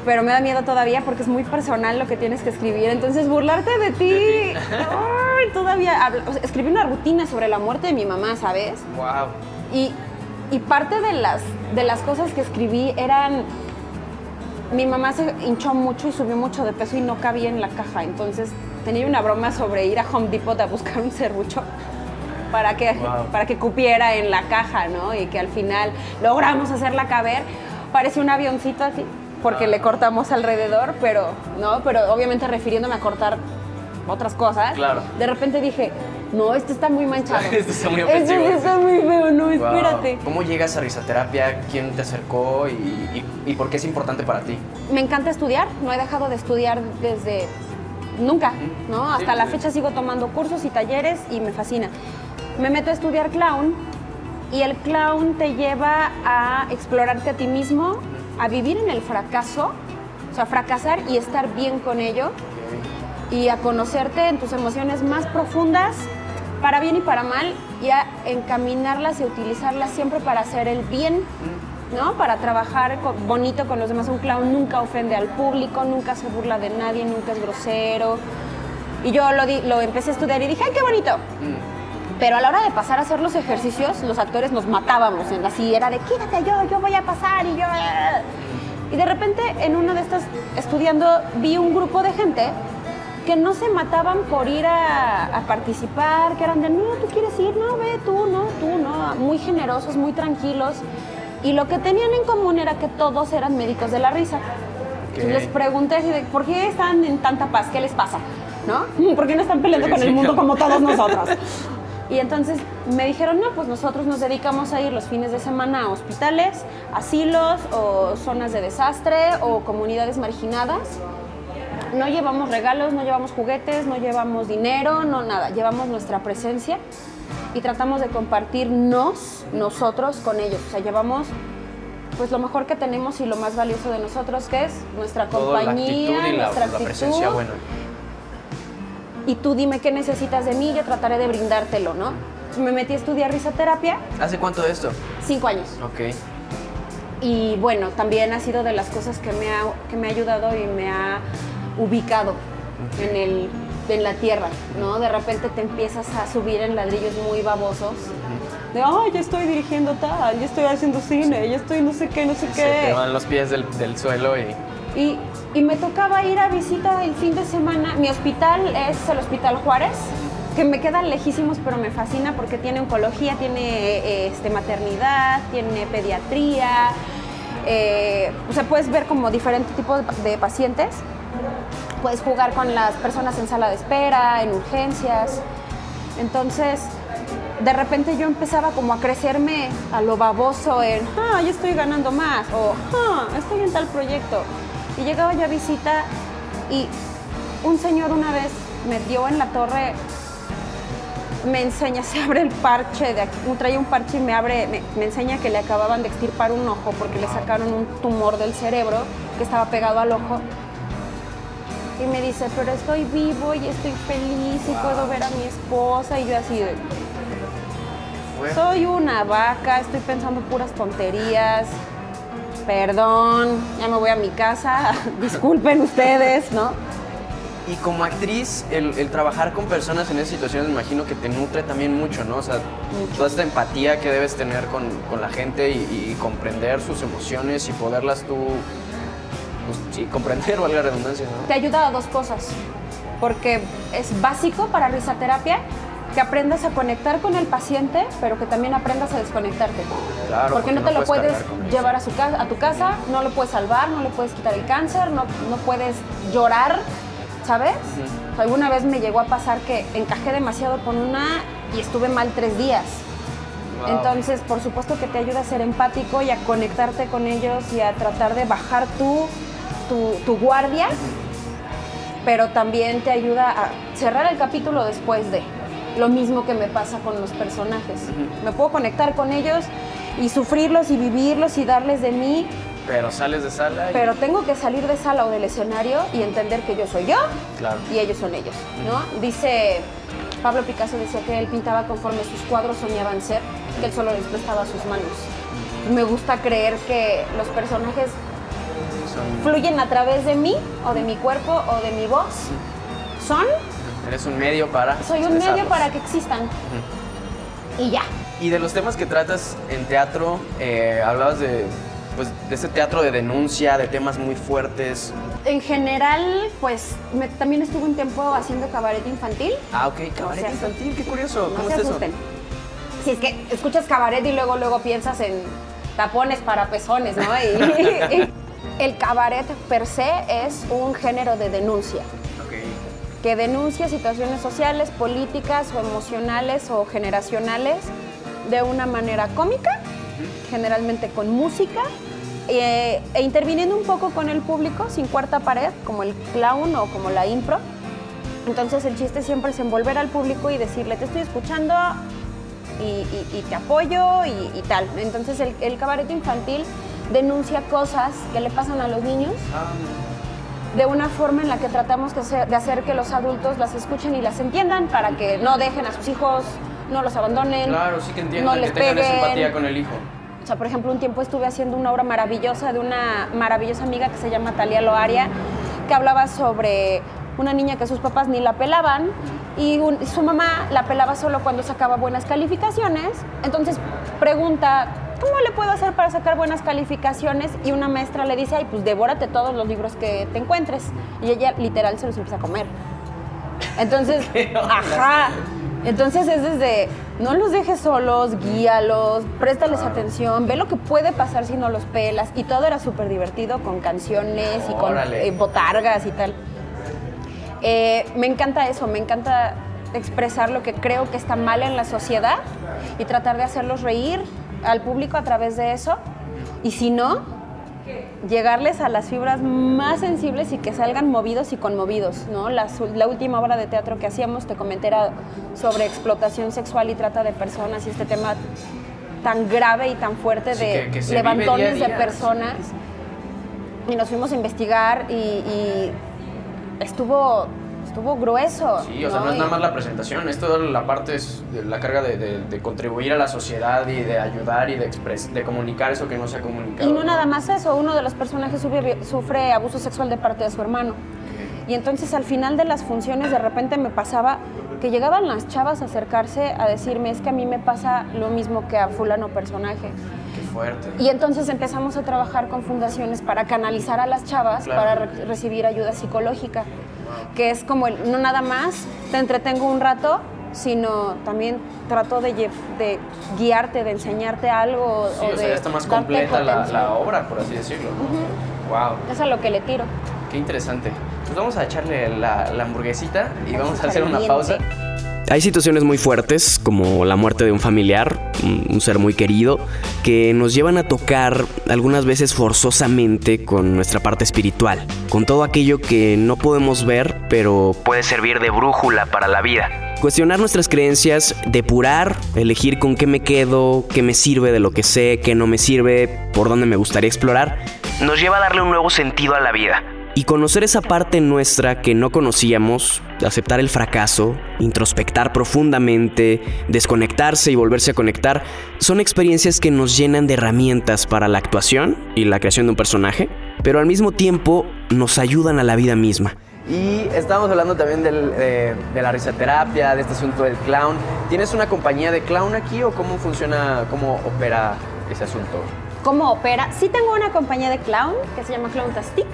pero me da miedo todavía porque es muy personal lo que tienes que escribir. Entonces, burlarte de ti, ay, todavía. habla- o sea, escribí una rutina sobre la muerte de mi mamá, ¿sabes? Wow. Y, y parte de las, de las cosas que escribí eran... Mi mamá se hinchó mucho y subió mucho de peso y no cabía en la caja. Entonces tenía una broma sobre ir a Home Depot a buscar un serrucho para que, Wow. para que cupiera en la caja, ¿no? Y que al final logramos hacerla caber. Parece un avioncito así, porque le cortamos alrededor, pero, ¿no? Pero obviamente refiriéndome a cortar otras cosas. Claro. De repente dije, no, este está muy manchado. Este está muy Este ofensivo. está muy feo, no, Wow. espérate. ¿Cómo llegas a risoterapia? ¿Quién te acercó? ¿Y, y- y por qué es importante para ti? Me encanta estudiar, no he dejado de estudiar desde nunca, ¿no? Sí, Hasta la sí. fecha sigo tomando cursos y talleres y me fascina. Me meto a estudiar clown Y el clown te lleva a explorarte a ti mismo, a vivir en el fracaso, o sea, fracasar y estar bien con ello, y a conocerte en tus emociones más profundas, para bien y para mal, y a encaminarlas y utilizarlas siempre para hacer el bien, ¿no? Para trabajar bonito con los demás. Un clown nunca ofende al público, nunca se burla de nadie, nunca es grosero. Y yo lo, di- lo empecé a estudiar y dije, ¡ay, qué bonito! Pero a la hora de pasar a hacer los ejercicios, los actores nos matábamos. En así era de, quítate yo, yo voy a pasar y yo... eh". Y de repente, en una de estas, estudiando, vi un grupo de gente que no se mataban por ir a, a participar, que eran de, no, tú quieres ir, no, ve tú, no, tú, no. Muy generosos, muy tranquilos. Y lo que tenían en común era que todos eran médicos de la risa. Ok. Les pregunté así de, ¿por qué están en tanta paz? ¿Qué les pasa? ¿No? ¿Por qué no están peleando Sí, con el mundo como todos nosotros? Y entonces me dijeron, no, pues nosotros nos dedicamos a ir los fines de semana a hospitales, asilos o zonas de desastre o comunidades marginadas. No llevamos regalos, no llevamos juguetes, no llevamos dinero, no nada. Llevamos nuestra presencia y tratamos de compartirnos nosotros con ellos. O sea, llevamos pues lo mejor que tenemos y lo más valioso de nosotros, que es nuestra Toda la compañía, actitud y la, nuestra la actitud. presencia buena. Y tú dime qué necesitas de mí, yo trataré de brindártelo, ¿no? Me metí a estudiar risoterapia, ¿Hace cuánto de esto? cinco años. Ok. Y bueno, también ha sido de las cosas que me ha, que me ha ayudado y me ha ubicado en, el, en la tierra, ¿no? De repente te empiezas a subir en ladrillos muy babosos. De, ay, ya estoy dirigiendo tal, ya estoy haciendo cine, ya estoy no sé qué, no sé Se te qué. van los pies del, del suelo y... Y, y me tocaba ir a visita el fin de semana. Mi hospital es el Hospital Juárez, que me quedan lejísimos, pero me fascina porque tiene oncología, tiene eh, este, maternidad, tiene pediatría. eh, o sea, puedes ver como diferentes tipos de, de pacientes. Puedes jugar con las personas en sala de espera, en urgencias. Entonces, de repente yo empezaba como a crecerme a lo baboso en, ah, ya estoy ganando más, o, ah, estoy en tal proyecto. Y llegaba yo a visita y un señor una vez me dio en la torre, me enseña, se abre el parche, de aquí, traía un parche y me abre, me, me enseña que le acababan de extirpar un ojo porque le sacaron un tumor del cerebro que estaba pegado al ojo. Y me dice, pero estoy vivo y estoy feliz y puedo ver a mi esposa. Y yo así de, soy una vaca, estoy pensando puras tonterías. Perdón, ya me voy a mi casa. Disculpen ustedes, ¿no? Y como actriz, el, el trabajar con personas en esas situaciones me imagino que te nutre también mucho, ¿no? O sea, toda esta empatía que debes tener con, con la gente y, y comprender sus emociones y poderlas tú, pues, sí, comprender, valga la redundancia, ¿no? Te ayuda a dos cosas. Porque es básico para risoterapia que aprendas a conectar con el paciente, pero que también aprendas a desconectarte. Claro, porque, porque no no te lo puedes llevar a, su casa, a tu casa, no lo puedes salvar, no le puedes quitar el cáncer, no, no puedes llorar, ¿sabes? O sea, alguna vez me llegó a pasar que encajé demasiado con una y estuve mal tres días. Wow. Entonces, por supuesto que te ayuda a ser empático y a conectarte con ellos y a tratar de bajar tú, tu, tu guardia, pero también te ayuda a cerrar el capítulo después de. Lo mismo que me pasa con los personajes. Me puedo conectar con ellos y sufrirlos y vivirlos y darles de mí, Pero sales de sala y... pero tengo que salir de sala o del escenario y entender que yo soy yo Claro. y ellos son ellos, ¿no? Dice, Pablo Picasso decía que él pintaba conforme sus cuadros soñaban ser, que él solo les prestaba sus manos. Me gusta creer que los personajes Son- fluyen a través de mí o de mi cuerpo o de mi voz. Son, eres un medio para soy un medio para que existan. Y ya. Y de los temas que tratas en teatro, eh, hablabas de, pues, de ese teatro de denuncia, de temas muy fuertes. En general, pues me- también estuve un tiempo haciendo cabaret infantil. Ah, ok, cabaret infantil, qué curioso. No ¿Cómo se es eso? Si es que escuchas cabaret y luego luego piensas en tapones para pezones, ¿no? Y- el cabaret per se es un género de denuncia, que denuncia situaciones sociales, políticas o emocionales o generacionales de una manera cómica, generalmente con música, eh, e interviniendo un poco con el público, sin cuarta pared, como el clown o como la impro. Entonces el chiste siempre es envolver al público y decirle, te estoy escuchando y, y- y te apoyo y, y tal. Entonces el, el cabaret infantil denuncia cosas que le pasan a los niños de una forma en la que tratamos de hacer, que los adultos las escuchen y las entiendan para que no dejen a sus hijos, no los abandonen, Claro, sí que no entiendan, les que tengan esa peguen. empatía con el hijo. O sea, por ejemplo, un tiempo estuve haciendo una obra maravillosa de una maravillosa amiga que se llama Talia Loaria, que hablaba sobre una niña que sus papás ni la pelaban y, un- y su mamá la pelaba solo cuando sacaba buenas calificaciones. Entonces pregunta, ¿cómo le puedo hacer para sacar buenas calificaciones? Y una maestra le dice, ay, pues devórate todos los libros que te encuentres. Y ella literal se los empieza a comer. Entonces, ajá. Entonces es desde, no los dejes solos, guíalos, préstales atención, ve lo que puede pasar si no los pelas. Y todo era súper divertido con canciones y con eh, botargas y tal. Eh, me encanta eso, me encanta expresar lo que creo que está mal en la sociedad y tratar de hacerlos reír al público a través de eso. Y si no, llegarles a las fibras más sensibles y que salgan movidos y conmovidos, ¿no? La, la última obra de teatro que hacíamos, te comenté, era sobre explotación sexual y trata de personas y este tema tan grave y tan fuerte Sí, de que- que levantones día de personas. Y nos fuimos a investigar y, y estuvo, estuvo grueso. Sí, o sea, no es nada más la presentación, es toda la parte, es de la carga de, de- de contribuir a la sociedad y de ayudar y de, expres- de comunicar eso que no se ha comunicado. Y no nada más eso, uno de los personajes sufre, sufre abuso sexual de parte de su hermano. Y entonces al final de las funciones de repente me pasaba que llegaban las chavas a acercarse a decirme, es que a mí me pasa lo mismo que a fulano personaje. Fuerte. Y entonces empezamos a trabajar con fundaciones para canalizar a las chavas Claro. para re- recibir ayuda psicológica, que es como el, no nada más te entretengo un rato, sino también trato de, de guiarte, de enseñarte algo. Sí, o de sea, ya está más completa la, obra, por así decirlo. ¿no? Wow, Eso es a lo que le tiro. qué interesante. Pues vamos a echarle la, la hamburguesita y vamos a hacer una pausa. Hay situaciones muy fuertes, como la muerte de un familiar, un, ser muy querido, que nos llevan a tocar algunas veces forzosamente con nuestra parte espiritual, con todo aquello que no podemos ver, pero puede servir de brújula para la vida. Cuestionar nuestras creencias, depurar, elegir con qué me quedo, qué me sirve de lo que sé, qué no me sirve, por dónde me gustaría explorar, nos lleva a darle un nuevo sentido a la vida. Y conocer esa parte nuestra que no conocíamos, aceptar el fracaso, introspectar profundamente, desconectarse y volverse a conectar, son experiencias que nos llenan de herramientas para la actuación y la creación de un personaje, pero al mismo tiempo nos ayudan a la vida misma. Y estábamos hablando también del, eh, de la risoterapia, de este asunto del clown. ¿Tienes una compañía de clown aquí o cómo funciona, cómo opera ese asunto? ¿Cómo opera? Sí tengo una compañía de clown que se llama Clowntastic.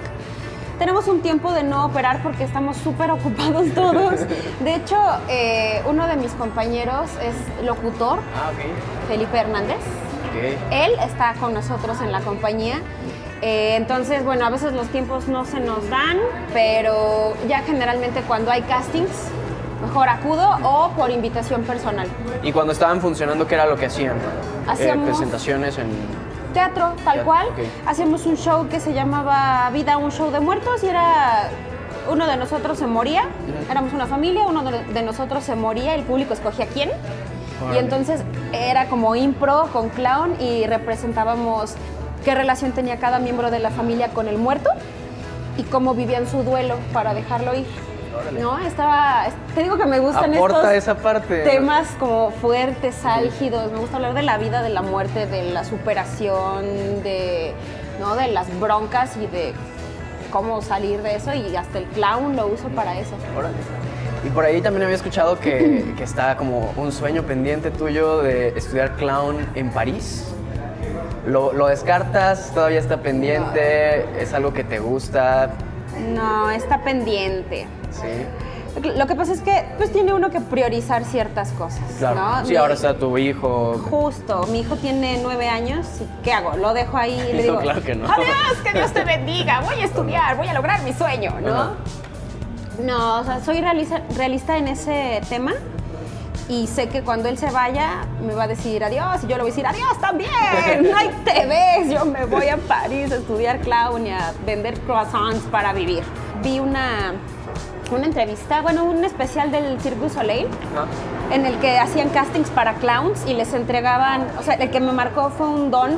Tenemos un tiempo de no operar porque estamos súper ocupados todos. De hecho, eh, uno de mis compañeros es locutor, Ah, ok. Felipe Hernández. Ok. Él está con nosotros en la compañía. Eh, entonces, bueno, a veces los tiempos no se nos dan, pero ya generalmente cuando hay castings, mejor acudo o por invitación personal. Y cuando estaban funcionando, ¿qué era lo que hacían? Hacíamos- Eh, presentaciones en... Teatro, tal Teatro, cual. ok. Hacíamos un show que se llamaba Vida, un show de muertos y era uno de nosotros se moría, éramos una familia, uno de nosotros se moría, el público escogía quién. Y entonces era como impro con clown y representábamos qué relación tenía cada miembro de la familia con el muerto y cómo vivían su duelo para dejarlo ir. No, estaba, te digo que me gustan Aporta estos esa parte. temas como fuertes, álgidos. Me gusta hablar de la vida, de la muerte, de la superación, de, ¿no? de las broncas y de cómo salir de eso. Y hasta el clown lo uso para eso. Órale. Y por ahí también había escuchado que, que está como un sueño pendiente tuyo de estudiar clown en París. ¿Lo, lo descartas? ¿Todavía está pendiente? ¿Es algo que te gusta? No, está pendiente. Sí. Lo que pasa es que pues tiene uno que priorizar ciertas cosas. Claro. ¿no? Sí, Mi- ahora está tu hijo. Justo, mi hijo tiene nueve años. ¿y ¿Qué hago? Lo dejo ahí y le No, digo, claro que no. adiós, que Dios te bendiga, voy a estudiar, voy a lograr mi sueño, ¿no? No, o sea, soy realista, realista en ese tema y sé que cuando él se vaya me va a decir adiós y yo le voy a decir adiós también, ahí te ves, yo me voy a París a estudiar clown y a vender croissants para vivir. Vi una, una entrevista, bueno, un especial del Cirque du Soleil Ajá. En el que hacían castings para clowns y les entregaban, o sea, el que me marcó fue un don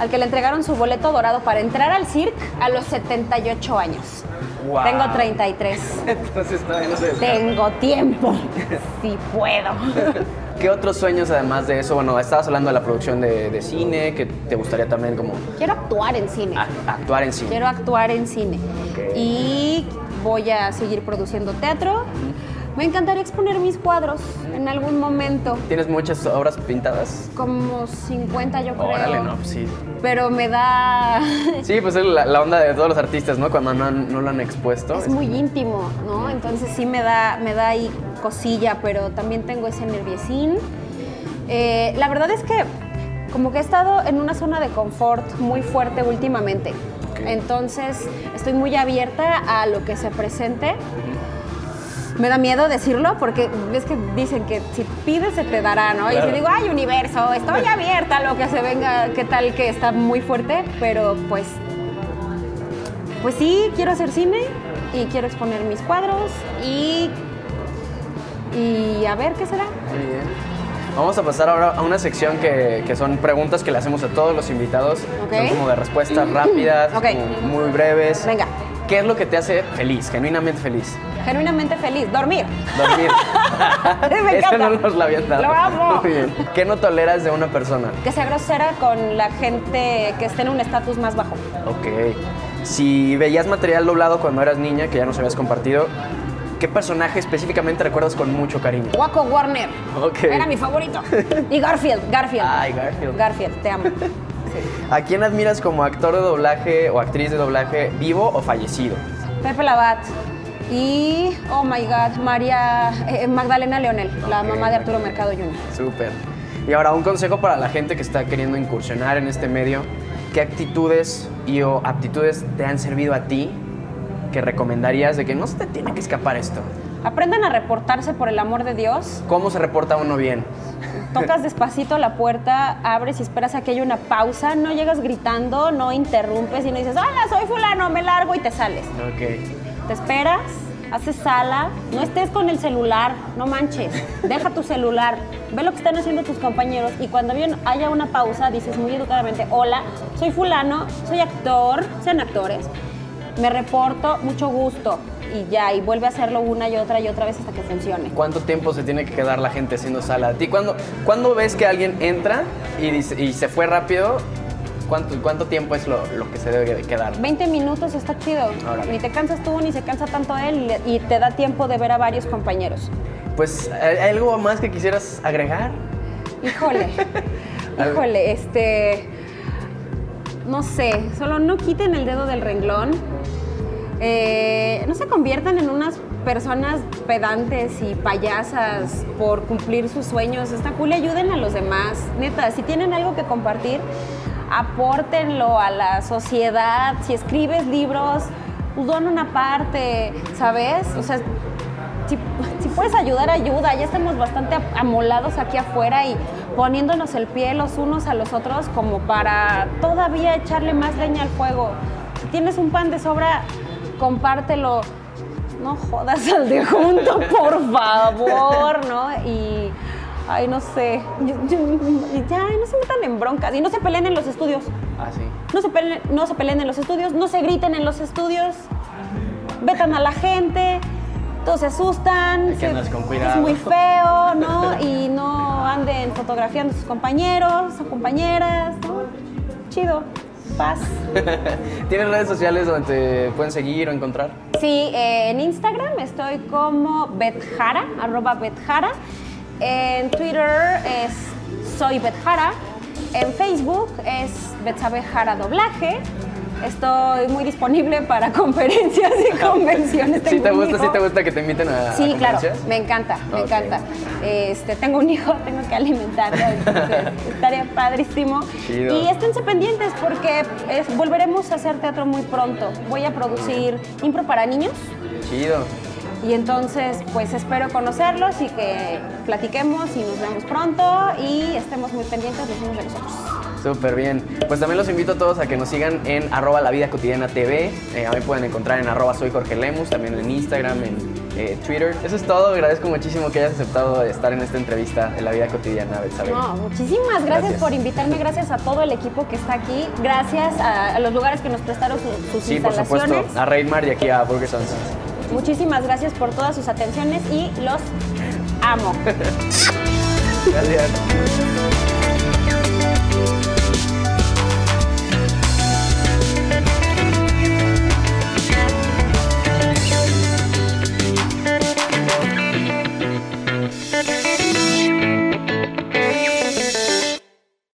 al que le entregaron su boleto dorado para entrar al circo a los 78 años. Wow. Tengo 33. Entonces todavía no se Tengo tiempo. Si puedo. ¿Qué otros sueños además de eso? Bueno, estabas hablando de la producción de, de cine, que te gustaría también como Quiero actuar en cine. a- actuar en cine. Quiero actuar en cine. Ok. Y voy a seguir produciendo teatro. Me encantaría exponer mis cuadros en algún momento. ¿Tienes muchas obras pintadas? Como 50 yo creo. Órale, no, pues sí. Pero me da... Sí, pues es la, la onda de todos los artistas, ¿no? Cuando no, lo han expuesto. Es muy íntimo, ¿no? Entonces sí me da, me da ahí cosilla, pero también tengo ese nerviosín. Eh, la verdad es que como que he estado en una zona de confort muy fuerte últimamente. Entonces estoy muy abierta a lo que se presente. Me da miedo decirlo porque ves que dicen que si pides se te dará, ¿no? Y si digo, ay, universo, estoy abierta a lo que se venga, qué tal que está muy fuerte, pero pues pues sí, quiero hacer cine y quiero exponer mis cuadros y, y a ver qué será. Muy bien. Vamos a pasar ahora a una sección que, que son preguntas que le hacemos a todos los invitados. Son como de respuestas rápidas, como muy breves. Venga. ¿Qué es lo que te hace feliz, genuinamente feliz? Genuinamente feliz, dormir. Dormir. Me Eso no nos lo habían dado. Lo amo. Muy bien. ¿Qué no toleras de una persona? Que sea grosera con la gente que esté en un estatus más bajo. Ok. Si veías material doblado cuando eras niña, que ya nos habías compartido, ¿qué personaje específicamente recuerdas con mucho cariño? Waco Warner. Ok. Era mi favorito. Y Garfield, Garfield. Ay, Garfield. Garfield, te amo. ¿A quién admiras como actor de doblaje o actriz de doblaje vivo o fallecido? Pepe Labat. Y, oh my God, María eh, Magdalena Leonel, la mamá de Arturo. Mercado Jr. Súper. Y ahora un consejo para la gente que está queriendo incursionar en este medio. ¿Qué actitudes y o aptitudes te han servido a ti que recomendarías de que no se te tiene que escapar esto? Aprendan a reportarse por el amor de Dios. ¿Cómo se reporta uno bien? Tocas despacito la puerta, abres y esperas a que haya una pausa. No llegas gritando, no interrumpes y no dices, hola, soy fulano, me largo y te sales. Ok. Te esperas, haces sala, no estés con el celular, no manches. Deja tu celular, ve lo que están haciendo tus compañeros y cuando bien haya una pausa dices muy educadamente, hola, soy fulano, soy actor, sean actores, me reporto, mucho gusto. Y ya, y vuelve a hacerlo una y otra y otra vez hasta que funcione. ¿Cuánto tiempo se tiene que quedar la gente haciendo sala? ¿A ti cuándo, cuándo ves que alguien entra y, dice- y se fue rápido? ¿Cuánto, cuánto tiempo es lo, lo que se debe de quedar? 20 minutos está chido. Órale. Ni te cansas tú, ni se cansa tanto él, y te da tiempo de ver a varios compañeros. Pues, ¿hay hay algo más que quisieras agregar? Híjole, híjole, este. No sé, solo no quiten el dedo del renglón. Eh, no se conviertan en unas personas pedantes y payasas por cumplir sus sueños. Está cool, ayuden a los demás. Neta, si tienen algo que compartir, apórtenlo a la sociedad. Si escribes libros, pues dona una parte, ¿sabes? O sea, si, si puedes ayudar, ayuda. Ya estamos bastante amolados aquí afuera y poniéndonos el pie los unos a los otros como para todavía echarle más leña al fuego. Si tienes un pan de sobra, compártelo. No jodas al de junto, por favor, ¿no? Y, ay, no sé, ya, no se metan en broncas y no se peleen en los estudios. Ah, sí. No se, peleen, no se peleen en los estudios, no se griten en los estudios, vetan a la gente, todos se asustan, se- es muy feo, ¿no? Y no anden fotografiando a sus compañeros o compañeras, ¿no? Chido, paz. ¿Tienes redes sociales donde te pueden seguir o encontrar? Sí, eh, en Instagram estoy como Betjara, arroba Betjara. En Twitter es Soy Betjara. En Facebook es Betsabe Jara Doblaje. Estoy muy disponible para conferencias y convenciones. ¿Sí te gusta, sí te gusta que te inviten a, a Sí, claro, conferencias? me encanta, me encanta. Este, tengo un hijo, tengo que alimentarlo, entonces estaría padrísimo. Chido. Y esténse pendientes porque es- volveremos a hacer teatro muy pronto. Voy a producir impro para niños Chido. y entonces pues espero conocerlos y que platiquemos y nos vemos pronto y estemos muy pendientes los unos de los otros. Súper bien. Pues también los invito a todos a que nos sigan en arroba la vida cotidiana TV. Eh, a mí pueden encontrar en arroba soy Jorge Lemus, también en Instagram, en, eh, Twitter. Eso es todo. Agradezco muchísimo que hayas aceptado estar en esta entrevista de la vida cotidiana, Betsabe. No, muchísimas gracias, Gracias. por invitarme, gracias a todo el equipo que está aquí, gracias a, a los lugares que nos prestaron su- sus Sí, por instalaciones. supuesto. A Reynmar y aquí a Burger Sons. Muchísimas gracias por todas sus atenciones y los amo. Gracias.